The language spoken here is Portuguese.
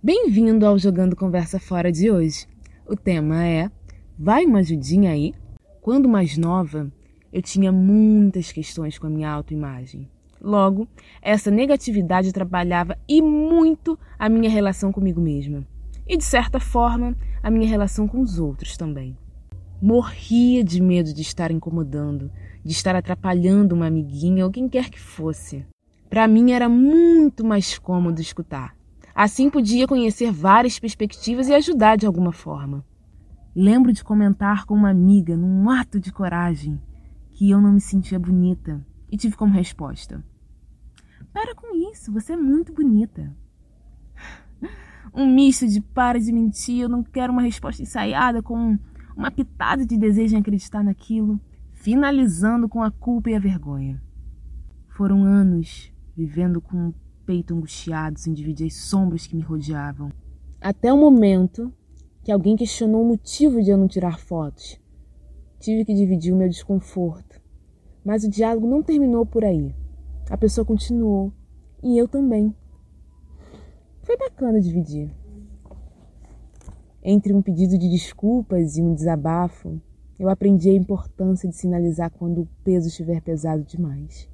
Bem-vindo ao Jogando Conversa Fora de hoje. O tema é Vai uma ajudinha aí? Quando mais nova, eu tinha muitas questões com a minha autoimagem. Logo, essa negatividade atrapalhava e muito a minha relação comigo mesma. E, de certa forma, a minha relação com os outros também. Morria de medo de estar incomodando, de estar atrapalhando uma amiguinha ou quem quer que fosse. Para mim era muito mais cômodo escutar. Assim podia conhecer várias perspectivas e ajudar de alguma forma. Lembro de comentar com uma amiga, num ato de coragem, que eu não me sentia bonita e tive como resposta: Para com isso, você é muito bonita. Um misto de para de mentir, eu não quero uma resposta ensaiada com uma pitada de desejo em acreditar naquilo, finalizando com a culpa e a vergonha. Foram anos vivendo com peito angustiado sem dividir as sombras que me rodeavam. Até o momento que alguém questionou o motivo de eu não tirar fotos. Tive que dividir o meu desconforto. Mas o diálogo não terminou por aí. A pessoa continuou. E eu também. Foi bacana dividir. Entre um pedido de desculpas e um desabafo, eu aprendi a importância de sinalizar quando o peso estiver pesado demais.